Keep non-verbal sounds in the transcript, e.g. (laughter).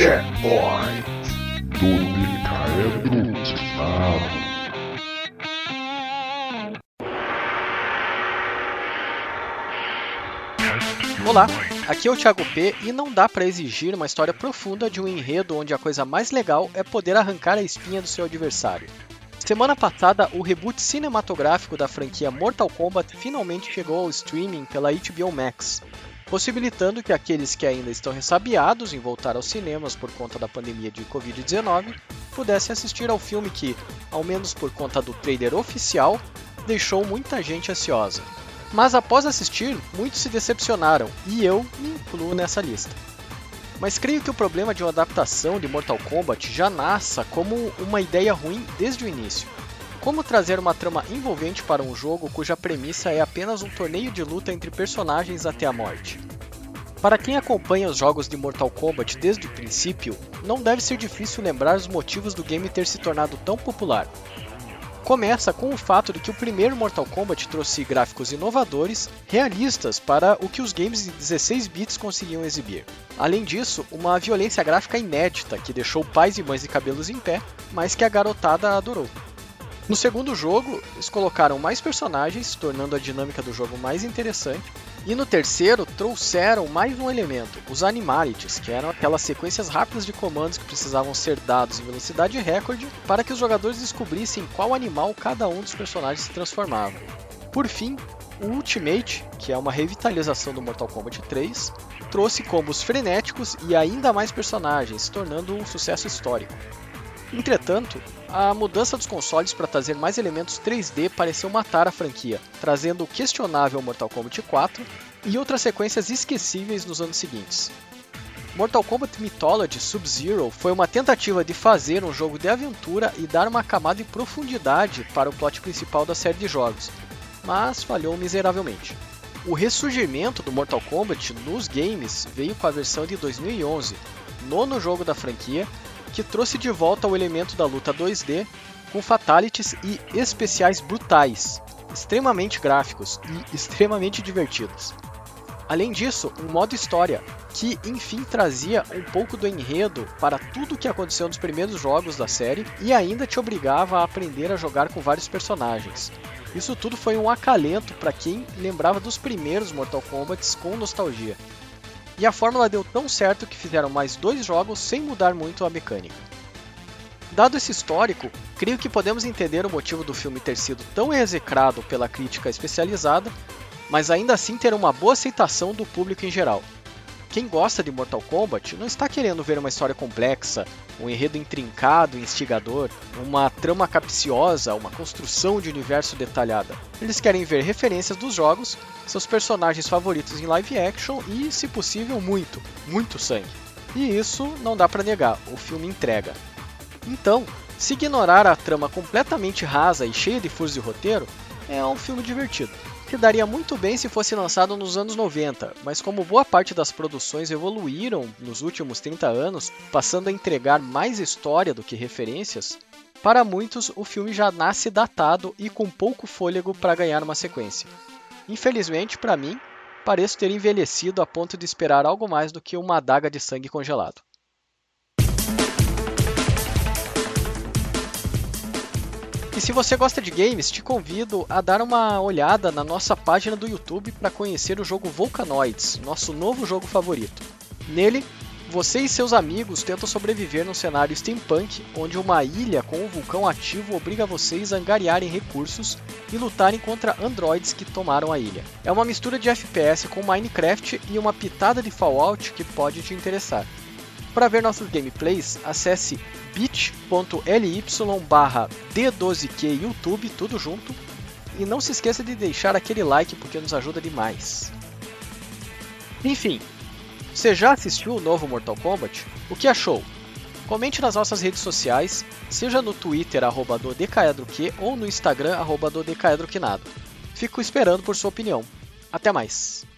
Checkpoint do Decaedro Quinado. Olá, aqui é o Thiago P e não dá para exigir uma história profunda de um enredo onde a coisa mais legal é poder arrancar a espinha do seu adversário. Semana passada, o reboot cinematográfico da franquia Mortal Kombat finalmente chegou ao streaming pela HBO Max, possibilitando que aqueles que ainda estão ressabiados em voltar aos cinemas por conta da pandemia de Covid-19 pudessem assistir ao filme que, ao menos por conta do trailer oficial, deixou muita gente ansiosa. Mas após assistir, muitos se decepcionaram, e eu me incluo nessa lista. Mas creio que o problema de uma adaptação de Mortal Kombat já nasça como uma ideia ruim desde o início. Como trazer uma trama envolvente para um jogo cuja premissa é apenas um torneio de luta entre personagens até a morte? Para quem acompanha os jogos de Mortal Kombat desde o princípio, não deve ser difícil lembrar os motivos do game ter se tornado tão popular. Começa com o fato de que o primeiro Mortal Kombat trouxe gráficos inovadores, realistas para o que os games de 16 bits conseguiam exibir. Além disso, uma violência gráfica inédita que deixou pais e mães de cabelos em pé, mas que a garotada adorou. No segundo jogo, eles colocaram mais personagens, tornando a dinâmica do jogo mais interessante. E no terceiro, trouxeram mais um elemento, os Animalities, que eram aquelas sequências rápidas de comandos que precisavam ser dados em velocidade recorde para que os jogadores descobrissem qual animal cada um dos personagens se transformava. Por fim, o Ultimate, que é uma revitalização do Mortal Kombat 3, trouxe combos frenéticos e ainda mais personagens, tornando um sucesso histórico. Entretanto, a mudança dos consoles para trazer mais elementos 3D pareceu matar a franquia, trazendo o questionável Mortal Kombat 4 e outras sequências esquecíveis nos anos seguintes. Mortal Kombat Mythology Sub-Zero foi uma tentativa de fazer um jogo de aventura e dar uma camada de profundidade para o plot principal da série de jogos, mas falhou miseravelmente. O ressurgimento do Mortal Kombat nos games veio com a versão de 2011, nono jogo da franquia, que trouxe de volta o elemento da luta 2D com fatalities e especiais brutais, extremamente gráficos e (laughs) extremamente divertidos. Além disso, um modo história, que enfim trazia um pouco do enredo para tudo o que aconteceu nos primeiros jogos da série e ainda te obrigava a aprender a jogar com vários personagens. Isso tudo foi um acalento para quem lembrava dos primeiros Mortal Kombat com nostalgia. E a fórmula deu tão certo que fizeram mais dois jogos sem mudar muito a mecânica. Dado esse histórico, creio que podemos entender o motivo do filme ter sido tão execrado pela crítica especializada, mas ainda assim ter uma boa aceitação do público em geral. Quem gosta de Mortal Kombat não está querendo ver uma história complexa, um enredo intrincado e instigador, uma trama capciosa, uma construção de universo detalhada. Eles querem ver referências dos jogos, seus personagens favoritos em live action e, se possível, muito, muito sangue. E isso não dá para negar, o filme entrega. Então, se ignorar a trama completamente rasa e cheia de furos de roteiro, é um filme divertido que daria muito bem se fosse lançado nos anos 90, mas como boa parte das produções evoluíram nos últimos 30 anos, passando a entregar mais história do que referências, para muitos o filme já nasce datado e com pouco fôlego para ganhar uma sequência. Infelizmente, para mim, pareço ter envelhecido a ponto de esperar algo mais do que uma adaga de sangue congelado. E se você gosta de games, te convido a dar uma olhada na nossa página do YouTube para conhecer o jogo Volcanoids, nosso novo jogo favorito. Nele, você e seus amigos tentam sobreviver num cenário steampunk, onde uma ilha com um vulcão ativo obriga vocês a angariarem recursos e lutarem contra androids que tomaram a ilha. É uma mistura de FPS com Minecraft e uma pitada de Fallout que pode te interessar. Para ver nossos gameplays, acesse bit.ly barra D12Q YouTube, tudo junto. E não se esqueça de deixar aquele like porque nos ajuda demais. Enfim, você já assistiu o novo Mortal Kombat? O que achou? Comente nas nossas redes sociais, seja no Twitter arroba do DKEdroQ ou no Instagram arroba do DKEdroQuinado. Fico esperando por sua opinião. Até mais!